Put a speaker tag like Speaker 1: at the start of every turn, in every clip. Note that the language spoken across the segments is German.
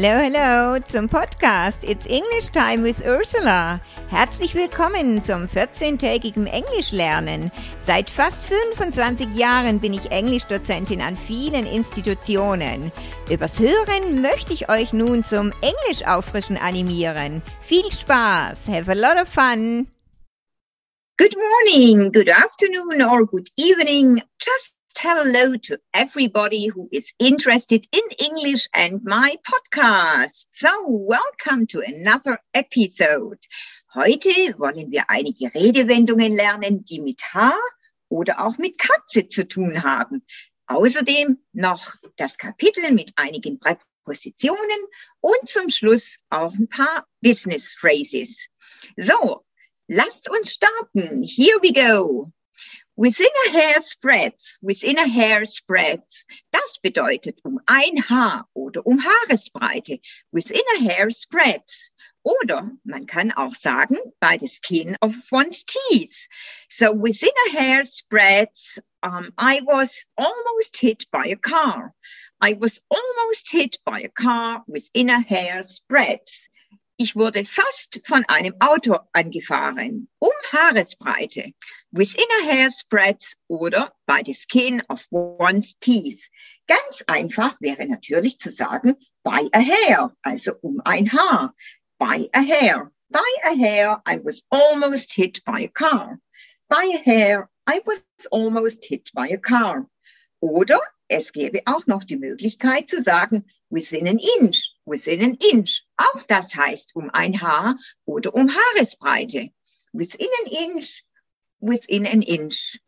Speaker 1: Hello, hello zum Podcast It's English Time with Ursula. Herzlich willkommen zum 14-tägigen Englischlernen. Seit fast 25 Jahren bin ich Englischdozentin an vielen Institutionen. Übers Hören möchte ich euch nun zum Englischauffrischen animieren. Viel Spaß, have a lot of fun.
Speaker 2: Good morning, good afternoon or good evening. Just hello to everybody who is interested in English and my podcast. So, welcome to another episode. Heute wollen wir einige Redewendungen lernen, die mit Haar oder auch mit Katze zu tun haben. Außerdem noch das Kapitel mit einigen Präpositionen und zum Schluss auch ein paar Business Phrases. So, lasst uns starten. Here we go. Within a hair spreads, within a hair spreads. Das bedeutet um ein Haar oder um Haaresbreite. Within a hair spreads. Oder man kann auch sagen, by the skin of one's teeth. So within a hair spreads, um, I was almost hit by a car. I was almost hit by a car within a hair spreads. Ich wurde fast von einem Auto angefahren, um Haaresbreite, within a hair spreads oder by the skin of one's teeth. Ganz einfach wäre natürlich zu sagen, by a hair, also um ein Haar. By a hair. By a hair, I was almost hit by a car. By a hair, I was almost hit by a car. Oder es gäbe auch noch die Möglichkeit zu sagen, within an inch, within an inch. Auch das heißt um ein Haar oder um Haaresbreite. Within an inch, within an inch.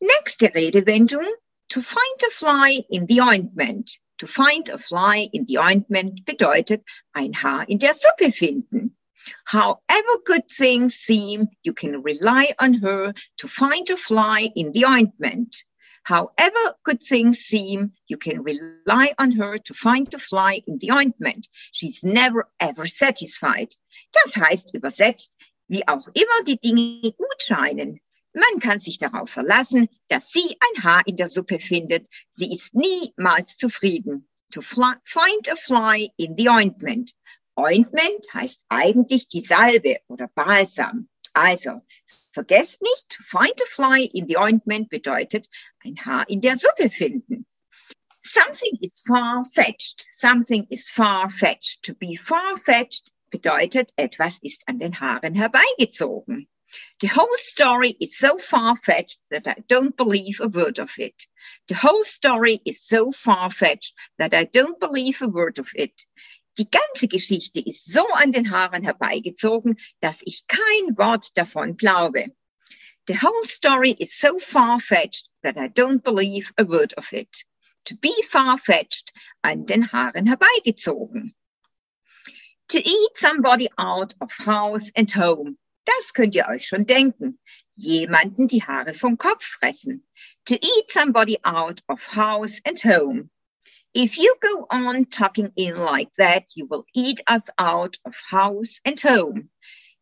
Speaker 2: Nächste Redewendung, to find a fly in the ointment. To find a fly in the ointment bedeutet ein Haar in der Suppe finden. However good things seem, you can rely on her to find a fly in the ointment. However good things seem, you can rely on her to find the fly in the ointment. She's never ever satisfied. Das heißt übersetzt, wie auch immer die Dinge gut scheinen. Man kann sich darauf verlassen, dass sie ein Haar in der Suppe findet. Sie ist niemals zufrieden. To fly, find a fly in the ointment. Ointment heißt eigentlich die Salbe oder Balsam. Also, Vergesst nicht, to find a fly in the ointment bedeutet ein Haar in der Suppe finden. Something is far-fetched. Something is far-fetched. To be far-fetched bedeutet, etwas ist an den Haaren herbeigezogen. The whole story is so far-fetched that I don't believe a word of it. The whole story is so far-fetched that I don't believe a word of it. Die ganze Geschichte ist so an den Haaren herbeigezogen, dass ich kein Wort davon glaube. The whole story is so far-fetched that I don't believe a word of it. To be far-fetched, an den Haaren herbeigezogen. To eat somebody out of house and home. Das könnt ihr euch schon denken. Jemanden die Haare vom Kopf fressen. To eat somebody out of house and home. If you go on tucking in like that, you will eat us out of house and home.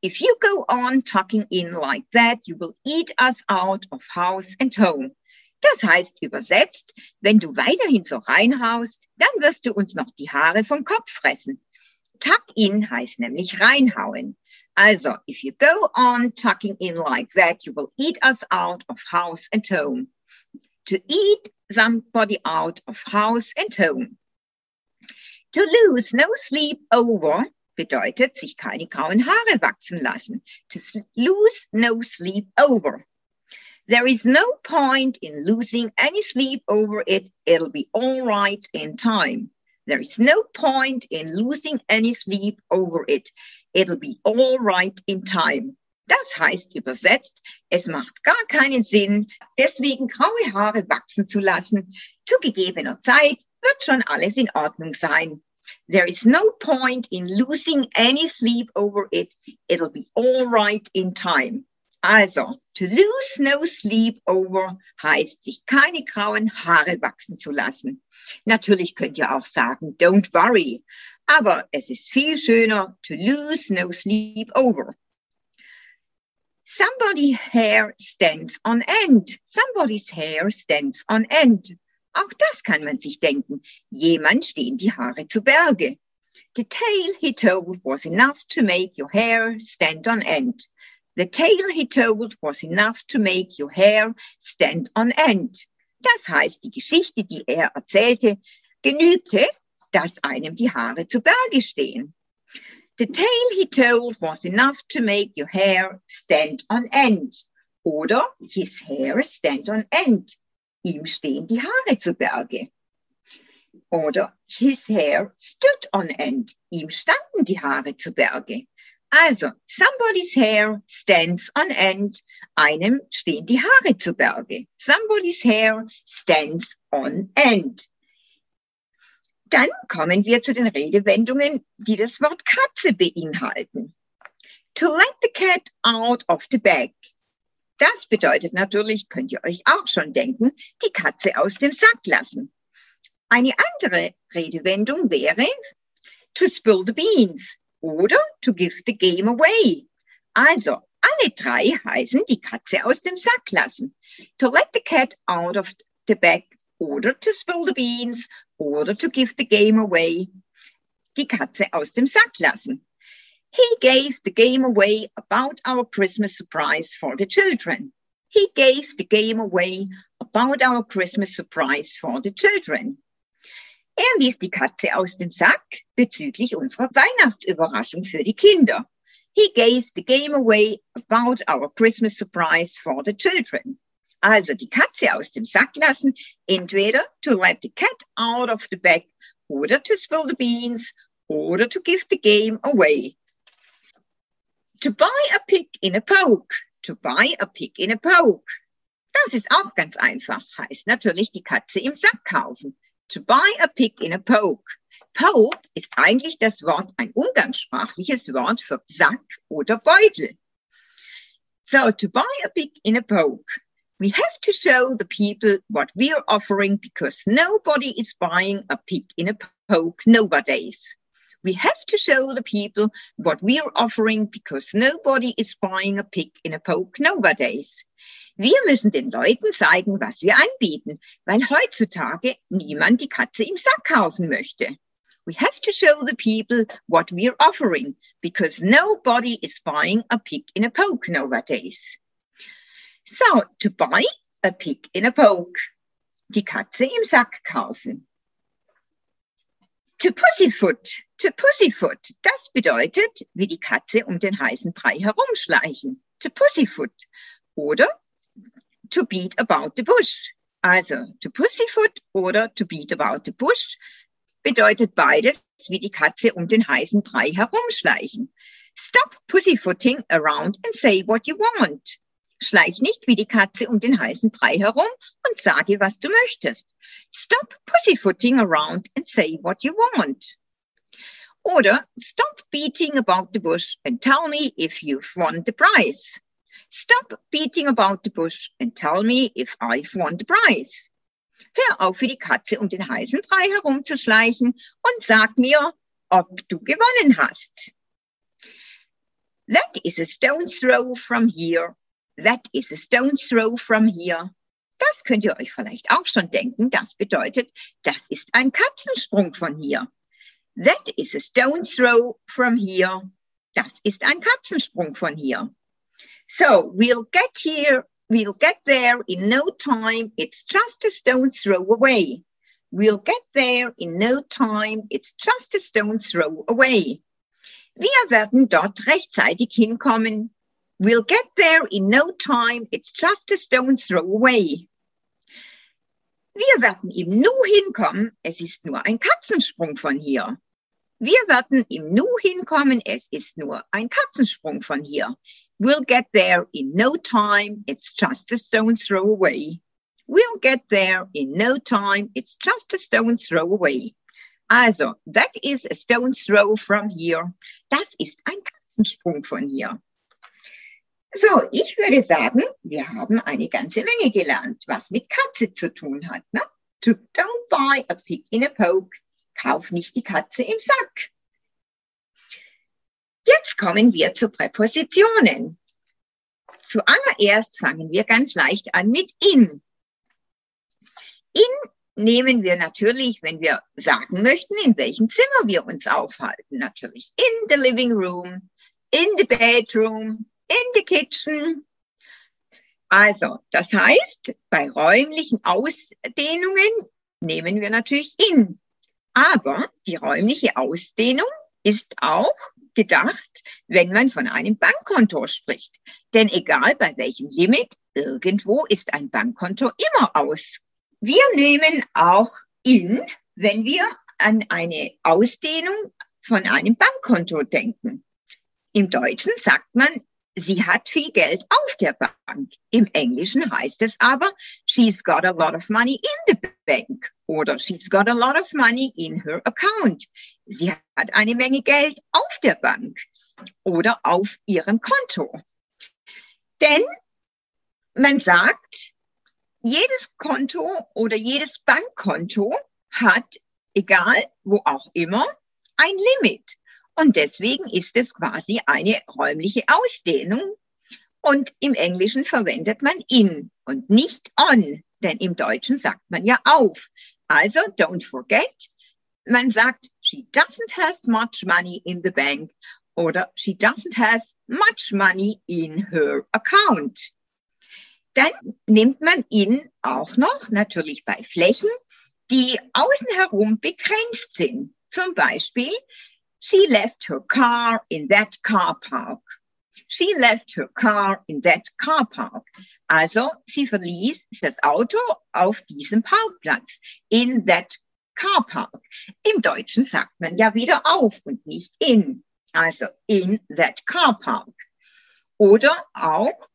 Speaker 2: If you go on tucking in like that, you will eat us out of house and home. Das heißt übersetzt, wenn du weiterhin so reinhaust, dann wirst du uns noch die Haare vom Kopf fressen. Tuck in heißt nämlich reinhauen. Also, if you go on tucking in like that, you will eat us out of house and home. To eat somebody out of house and home. To lose no sleep over bedeutet sich keine grauen Haare wachsen lassen. To lose no sleep over. There is no point in losing any sleep over it. It'll be all right in time. There is no point in losing any sleep over it. It'll be all right in time. Das heißt übersetzt, es macht gar keinen Sinn, deswegen graue Haare wachsen zu lassen. Zu gegebener Zeit wird schon alles in Ordnung sein. There is no point in losing any sleep over it. It'll be all right in time. Also, to lose no sleep over heißt, sich keine grauen Haare wachsen zu lassen. Natürlich könnt ihr auch sagen, don't worry. Aber es ist viel schöner, to lose no sleep over. Somebody's hair stands on end. Somebody's hair stands on end. Auch das kann man sich denken. Jemand stehen die Haare zu Berge. The tale he told was enough to make your hair stand on end. The tale he told was enough to make your hair stand on end. Das heißt, die Geschichte, die er erzählte, genügte, dass einem die Haare zu Berge stehen. The tale he told was enough to make your hair stand on end. Oder his hair stand on end. Ihm stehen die Haare zu Berge. Oder his hair stood on end. Ihm standen die Haare zu Berge. Also, somebody's hair stands on end. Einem stehen die Haare zu Berge. Somebody's hair stands on end. Dann kommen wir zu den Redewendungen, die das Wort Katze beinhalten. To let the cat out of the bag. Das bedeutet natürlich, könnt ihr euch auch schon denken, die Katze aus dem Sack lassen. Eine andere Redewendung wäre to spill the beans oder to give the game away. Also, alle drei heißen die Katze aus dem Sack lassen. To let the cat out of the bag oder to spill the beans oder to give the game away. Die Katze aus dem Sack lassen. He gave the game away about our Christmas surprise for the children. He gave the game away about our Christmas surprise for the children. Er ließ die Katze aus dem Sack bezüglich unserer Weihnachtsüberraschung für die Kinder. He gave the game away about our Christmas surprise for the children. Also die Katze aus dem Sack lassen, entweder to let the cat out of the bag oder to spill the beans oder to give the game away. To buy a pig in a poke. To buy a pig in a poke. Das ist auch ganz einfach. Heißt natürlich die Katze im Sack kaufen. To buy a pig in a poke. Poke ist eigentlich das Wort, ein umgangssprachliches Wort für Sack oder Beutel. So, to buy a pig in a poke. We have to show the people what we are offering because nobody is buying a pig in a poke nowadays. We have to show the people what we are offering because nobody is buying a pig in a poke nowadays. Wir müssen den Leuten zeigen, was wir anbieten, weil heutzutage niemand die Katze im Sack möchte. We have to show the people what we're offering because nobody is buying a pig in a poke nowadays. So, to buy a pig in a poke. Die Katze im Sack kaufen. To pussyfoot, to pussyfoot, das bedeutet, wie die Katze um den heißen Brei herumschleichen. To pussyfoot. Oder to beat about the bush. Also, to pussyfoot oder to beat about the bush bedeutet beides, wie die Katze um den heißen Brei herumschleichen. Stop pussyfooting around and say what you want. Schleich nicht wie die Katze um den heißen Brei herum und sage, was du möchtest. Stop pussyfooting around and say what you want. Oder stop beating about the bush and tell me if you've won the prize. Stop beating about the bush and tell me if I've won the prize. Hör auf, wie die Katze um den heißen Brei herumzuschleichen und sag mir, ob du gewonnen hast. That is a stone's throw from here That is a stone's throw from here. Das könnt ihr euch vielleicht auch schon denken. Das bedeutet, das ist ein Katzensprung von hier. That is a stone's throw from here. Das ist ein Katzensprung von hier. So, we'll get here, we'll get there in no time. It's just a stone's throw away. We'll get there in no time. It's just a stone's throw away. Wir werden dort rechtzeitig hinkommen. We'll get there in no time. It's just a stone's throw away. Wir werden im Nu hinkommen. Es ist nur ein Katzensprung von hier. Wir werden im Nu hinkommen. Es ist nur ein Katzensprung von hier. We'll get there in no time. It's just a stone's throw away. We'll get there in no time. It's just a stone's throw away. Also, that is a stone's throw from here. Das ist ein Katzensprung von hier. So, ich würde sagen, wir haben eine ganze Menge gelernt, was mit Katze zu tun hat. Ne? Don't buy a pig in a poke. Kauf nicht die Katze im Sack. Jetzt kommen wir zu Präpositionen. Zuallererst fangen wir ganz leicht an mit in. In nehmen wir natürlich, wenn wir sagen möchten, in welchem Zimmer wir uns aufhalten. Natürlich in the living room, in the bedroom, in the kitchen. Also, das heißt, bei räumlichen Ausdehnungen nehmen wir natürlich in. Aber die räumliche Ausdehnung ist auch gedacht, wenn man von einem Bankkonto spricht. Denn egal bei welchem Limit, irgendwo ist ein Bankkonto immer aus. Wir nehmen auch in, wenn wir an eine Ausdehnung von einem Bankkonto denken. Im Deutschen sagt man, sie hat viel Geld auf der Bank. Im Englischen heißt es aber, she's got a lot of money in the bank oder she's got a lot of money in her account. Sie hat eine Menge Geld auf der Bank oder auf ihrem Konto. Denn man sagt, jedes Konto oder jedes Bankkonto hat, egal wo auch immer, ein Limit. Und deswegen ist es quasi eine räumliche Ausdehnung. Und im Englischen verwendet man in und nicht on, denn im Deutschen sagt man ja auf. Also, don't forget, man sagt, she doesn't have much money in the bank oder she doesn't have much money in her account. Dann nimmt man ihn auch noch natürlich bei Flächen, die außen herum begrenzt sind. Zum Beispiel, she left her car in that car park. She left her car in that car park. Also, sie verließ das Auto auf diesem Parkplatz, in that car park. Im Deutschen sagt man ja wieder auf und nicht in. Also, in that car park. Oder auch,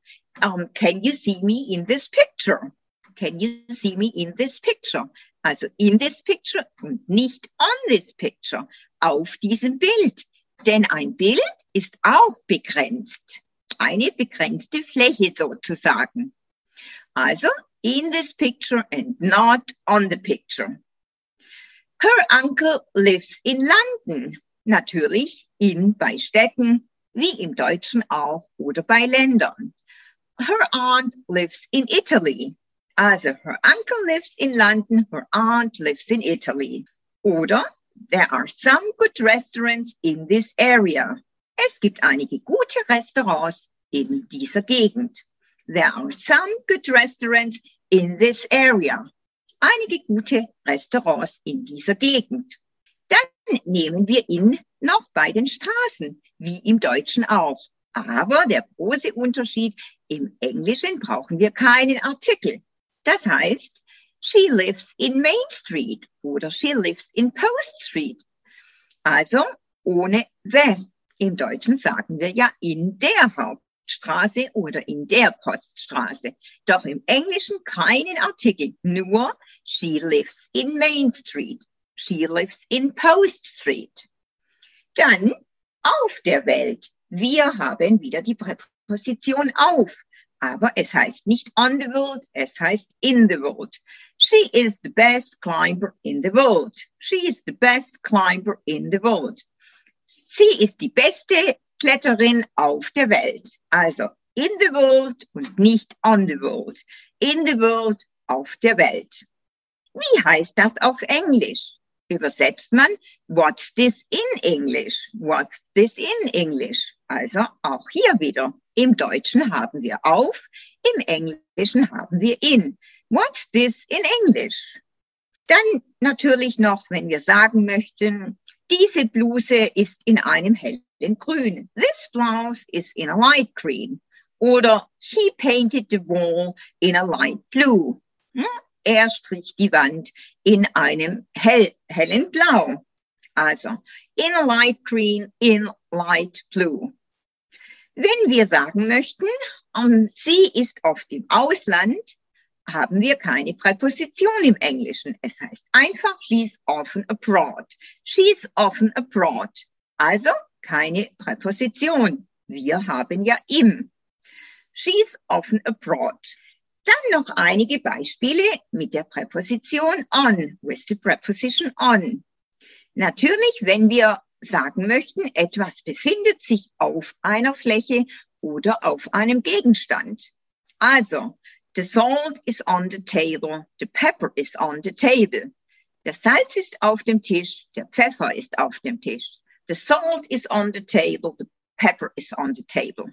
Speaker 2: um, can you see me in this picture? Can you see me in this picture? Also in this picture und nicht on this picture, auf diesem Bild. Denn ein Bild ist auch begrenzt. Eine begrenzte Fläche sozusagen. Also in this picture and not on the picture. Her uncle lives in London. Natürlich in bei Städten, wie im Deutschen auch, oder bei Ländern. her aunt lives in Italy. Also her uncle lives in London, her aunt lives in Italy. Oder there are some good restaurants in this area. Es gibt einige gute Restaurants in dieser Gegend. There are some good restaurants in this area. Einige gute Restaurants in dieser Gegend. Dann nehmen wir ihn noch bei den Straßen, wie im Deutschen auch. Aber der große Unterschied, im Englischen brauchen wir keinen Artikel. Das heißt, she lives in Main Street oder she lives in Post Street. Also ohne the. Im Deutschen sagen wir ja in der Hauptstraße oder in der Poststraße. Doch im Englischen keinen Artikel, nur she lives in Main Street. She lives in Post Street. Dann auf der Welt wir haben wieder die Präposition auf. Aber es heißt nicht on the world, es heißt in the world. She is the best climber in the world. She is the best climber in the world. Sie ist die beste Kletterin auf der Welt. Also in the world und nicht on the world. In the world auf der Welt. Wie heißt das auf Englisch? übersetzt man What's this in English? What's this in English? Also auch hier wieder. Im Deutschen haben wir auf, im Englischen haben wir in. What's this in English? Dann natürlich noch, wenn wir sagen möchten, diese Bluse ist in einem hellen Grün. This blouse is in a light green. Oder he painted the wall in a light blue. Hm? er strich die Wand in einem hell, hellen Blau. Also in light green, in light blue. Wenn wir sagen möchten, um, sie ist oft im Ausland, haben wir keine Präposition im Englischen. Es heißt einfach, she's often abroad. She's often abroad. Also keine Präposition. Wir haben ja im. She's often abroad. Dann noch einige Beispiele mit der Präposition on, with the preposition on. Natürlich, wenn wir sagen möchten, etwas befindet sich auf einer Fläche oder auf einem Gegenstand. Also, The salt is on the table. The pepper is on the table. Der Salz ist auf dem Tisch. Der Pfeffer ist auf dem Tisch. The salt is on the table. The pepper is on the table.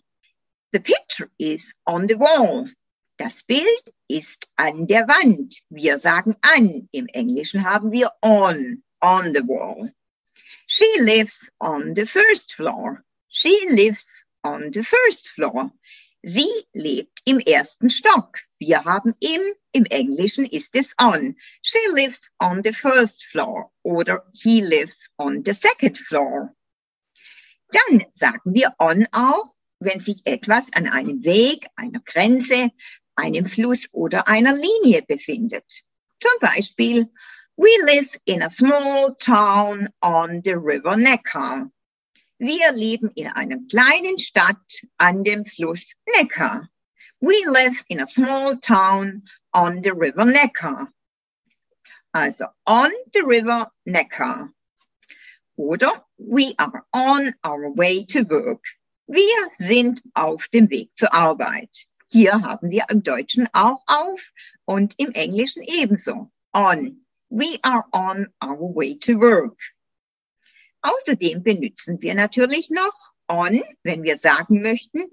Speaker 2: The picture is on the wall. Das Bild ist an der Wand. Wir sagen an. Im Englischen haben wir on, on the wall. She lives on the first floor. She lives on the first floor. Sie lebt im ersten Stock. Wir haben im, im Englischen ist es on. She lives on the first floor oder he lives on the second floor. Dann sagen wir on auch, wenn sich etwas an einem Weg, einer Grenze, einem Fluss oder einer Linie befindet. Zum Beispiel, we live in a small town on the river Neckar. Wir leben in einer kleinen Stadt an dem Fluss Neckar. We live in a small town on the river Neckar. Also on the river Neckar. Oder we are on our way to work. Wir sind auf dem Weg zur Arbeit. Hier haben wir im Deutschen auch auf und im Englischen ebenso. On. We are on our way to work. Außerdem benutzen wir natürlich noch on, wenn wir sagen möchten,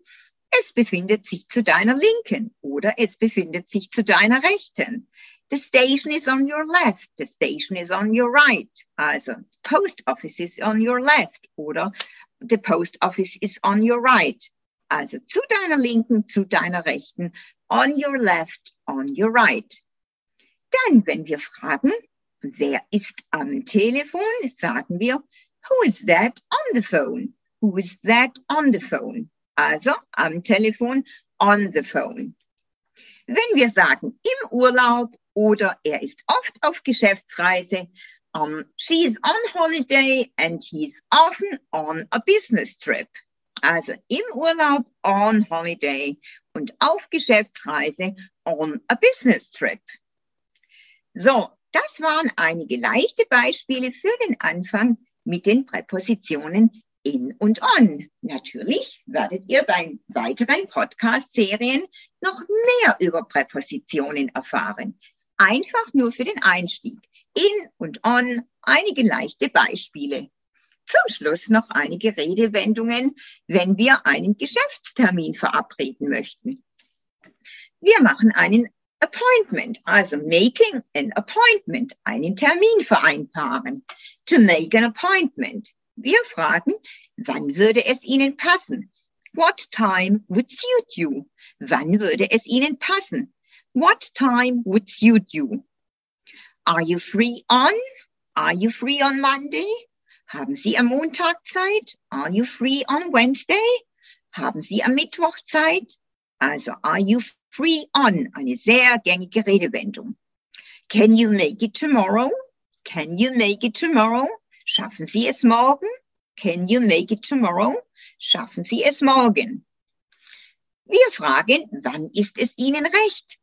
Speaker 2: es befindet sich zu deiner Linken oder es befindet sich zu deiner Rechten. The station is on your left. The station is on your right. Also, post office is on your left oder the post office is on your right. Also zu deiner Linken, zu deiner Rechten. On your left, on your right. Dann, wenn wir fragen, wer ist am Telefon, sagen wir, Who is that on the phone? Who is that on the phone? Also am Telefon, on the phone. Wenn wir sagen im Urlaub oder er ist oft auf Geschäftsreise, um, she is on holiday and he's often on a business trip. Also im Urlaub on holiday und auf Geschäftsreise on a business trip. So, das waren einige leichte Beispiele für den Anfang mit den Präpositionen in und on. Natürlich werdet ihr bei weiteren Podcast-Serien noch mehr über Präpositionen erfahren. Einfach nur für den Einstieg. In und on, einige leichte Beispiele. Zum Schluss noch einige Redewendungen, wenn wir einen Geschäftstermin verabreden möchten. Wir machen einen Appointment, also making an appointment, einen Termin vereinbaren. To make an appointment. Wir fragen, wann würde es Ihnen passen? What time would suit you? Wann würde es Ihnen passen? What time would suit you? Are you free on? Are you free on Monday? Haben Sie am Montag Zeit? Are you free on Wednesday? Haben Sie am Mittwoch Zeit? Also, are you free on? Eine sehr gängige Redewendung. Can you make it tomorrow? Can you make it tomorrow? Schaffen Sie es morgen? Can you make it tomorrow? Schaffen Sie es morgen? Wir fragen, wann ist es Ihnen recht?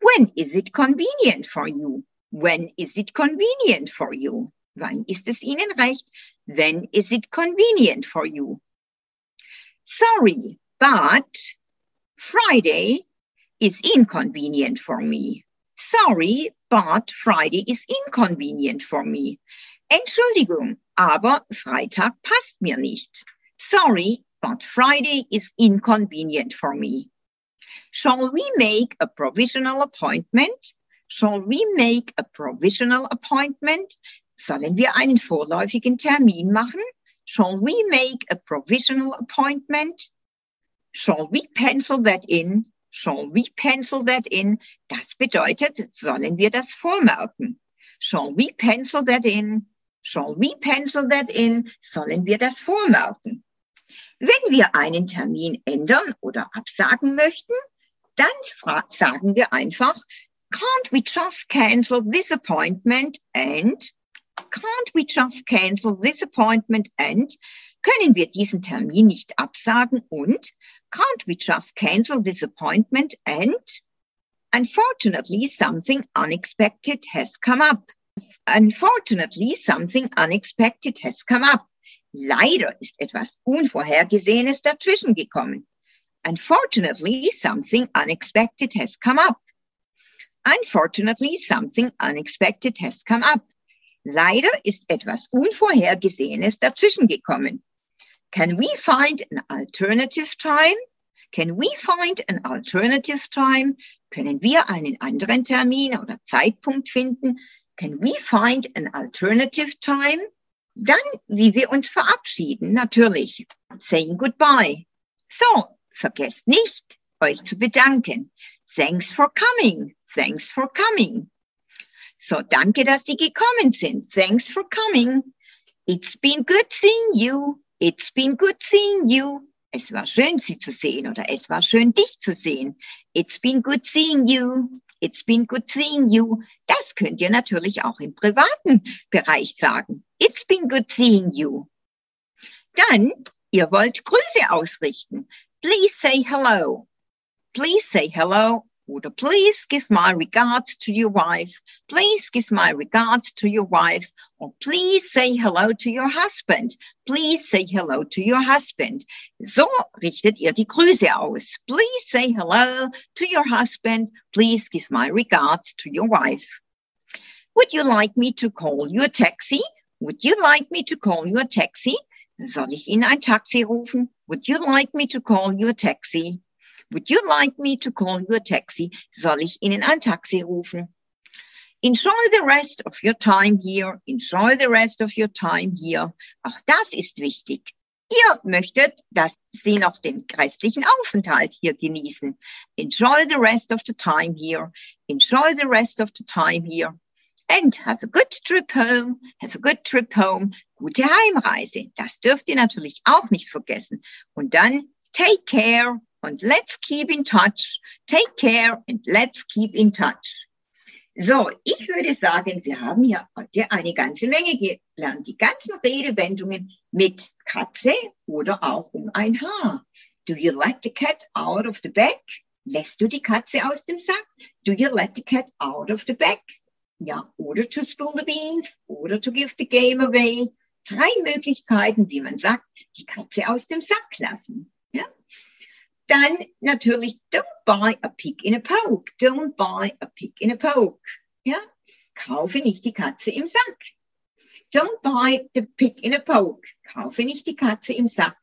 Speaker 2: When is it convenient for you? When is it convenient for you? Wann ist es Ihnen recht? When is it convenient for you? Sorry, but Friday is inconvenient for me. Sorry, but Friday is inconvenient for me. Entschuldigung, aber Freitag passt mir nicht. Sorry, but Friday is inconvenient for me. Shall we make a provisional appointment? Shall we make a provisional appointment? Sollen wir einen vorläufigen Termin machen? Shall we make a provisional appointment? Shall we pencil that in? Shall we pencil that in? Das bedeutet, sollen wir das vormerken? Shall we pencil that in? Shall we pencil that in? Sollen wir das vormerken? Wenn wir einen Termin ändern oder absagen möchten, dann sagen wir einfach, can't we just cancel this appointment and can't we just cancel this appointment and können wir diesen Termin nicht absagen und can't we just cancel this appointment and unfortunately something unexpected has come up. Unfortunately something unexpected has come up. Leider ist etwas Unvorhergesehenes dazwischen gekommen. Unfortunately something unexpected has come up. Unfortunately, something unexpected has come up. Leider ist etwas Unvorhergesehenes dazwischen gekommen. Can we find an alternative time? Can we find an alternative time? Können wir einen anderen Termin oder Zeitpunkt finden? Can we find an alternative time? Dann, wie wir uns verabschieden, natürlich. Saying goodbye. So, vergesst nicht, euch zu bedanken. Thanks for coming. Thanks for coming. So, danke, dass Sie gekommen sind. Thanks for coming. It's been good seeing you. It's been good seeing you. Es war schön, Sie zu sehen oder es war schön, dich zu sehen. It's been good seeing you. It's been good seeing you. Das könnt ihr natürlich auch im privaten Bereich sagen. It's been good seeing you. Dann, ihr wollt Grüße ausrichten. Please say hello. Please say hello Please give my regards to your wife. Please give my regards to your wife. Or please say hello to your husband. Please say hello to your husband. So richtet ihr die Grüße aus. Please say hello to your husband. Please give my regards to your wife. Would you like me to call you a taxi? Would you like me to call you a taxi? Soll ich Ihnen ein Taxi rufen? Would you like me to call you a taxi? Would you like me to call you a taxi? Soll ich Ihnen ein Taxi rufen? Enjoy the rest of your time here. Enjoy the rest of your time here. Auch das ist wichtig. Ihr möchtet, dass Sie noch den restlichen Aufenthalt hier genießen. Enjoy the rest of the time here. Enjoy the rest of the time here. And have a good trip home. Have a good trip home. Gute Heimreise. Das dürft ihr natürlich auch nicht vergessen. Und dann take care und let's keep in touch. Take care and let's keep in touch. So, ich würde sagen, wir haben hier heute eine ganze Menge gelernt. Die ganzen Redewendungen mit Katze oder auch um ein Haar. Do you let the cat out of the bag? Lässt du die Katze aus dem Sack? Do you let the cat out of the bag? Ja, oder to spill the beans oder to give the game away. Drei Möglichkeiten, wie man sagt, die Katze aus dem Sack lassen. Dann natürlich, don't buy a pig in a poke. Don't buy a pig in a poke. Ja? Kaufe nicht die Katze im Sack. Don't buy the pig in a poke. Kaufe nicht die Katze im Sack.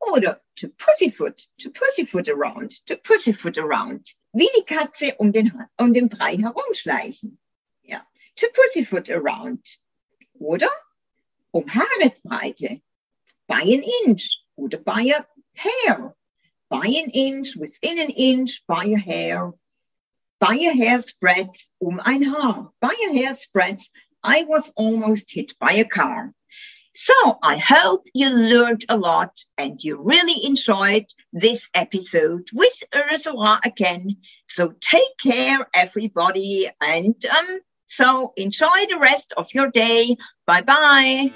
Speaker 2: Oder to pussyfoot, to pussyfoot around, to pussyfoot around. Wie die Katze um den, um den Brei herumschleichen. Ja. To pussyfoot around. Oder um Haaresbreite. By an inch oder by a hair by an inch, within an inch, by a hair, by a hair's breadth, um ein Haar, by a hair's breadth, I was almost hit by a car. So I hope you learned a lot and you really enjoyed this episode with Ursula again. So take care, everybody. And um, so enjoy the rest of your day. Bye bye.